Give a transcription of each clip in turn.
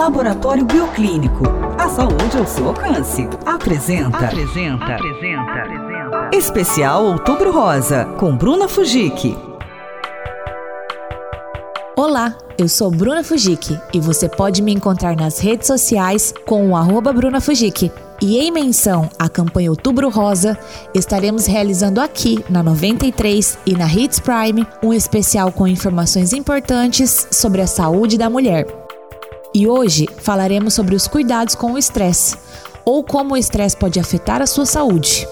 Laboratório Bioclínico. A saúde ao seu alcance. Apresenta. Apresenta. Apresenta. Apresenta. Especial Outubro Rosa, com Bruna Fujik. Olá, eu sou Bruna Fujik e você pode me encontrar nas redes sociais com o arroba Bruna Fujik. E em menção à campanha Outubro Rosa, estaremos realizando aqui na 93 e na Hits Prime um especial com informações importantes sobre a saúde da mulher. E hoje falaremos sobre os cuidados com o estresse, ou como o estresse pode afetar a sua saúde.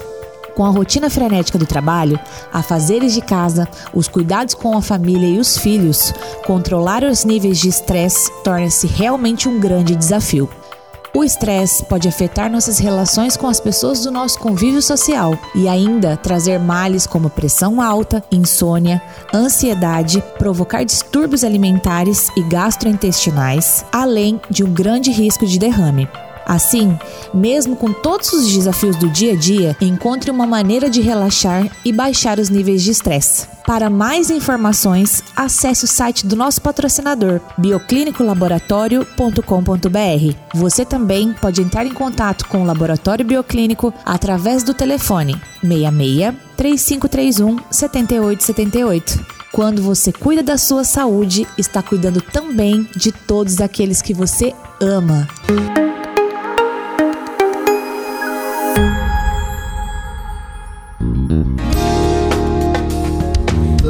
Com a rotina frenética do trabalho, afazeres de casa, os cuidados com a família e os filhos, controlar os níveis de estresse torna-se realmente um grande desafio. O estresse pode afetar nossas relações com as pessoas do nosso convívio social e ainda trazer males como pressão alta, insônia, ansiedade, provocar distúrbios alimentares e gastrointestinais, além de um grande risco de derrame. Assim, mesmo com todos os desafios do dia a dia, encontre uma maneira de relaxar e baixar os níveis de estresse. Para mais informações, acesse o site do nosso patrocinador, bioclinicolaboratório.com.br. Você também pode entrar em contato com o Laboratório Bioclínico através do telefone 66 3531 7878. Quando você cuida da sua saúde, está cuidando também de todos aqueles que você ama.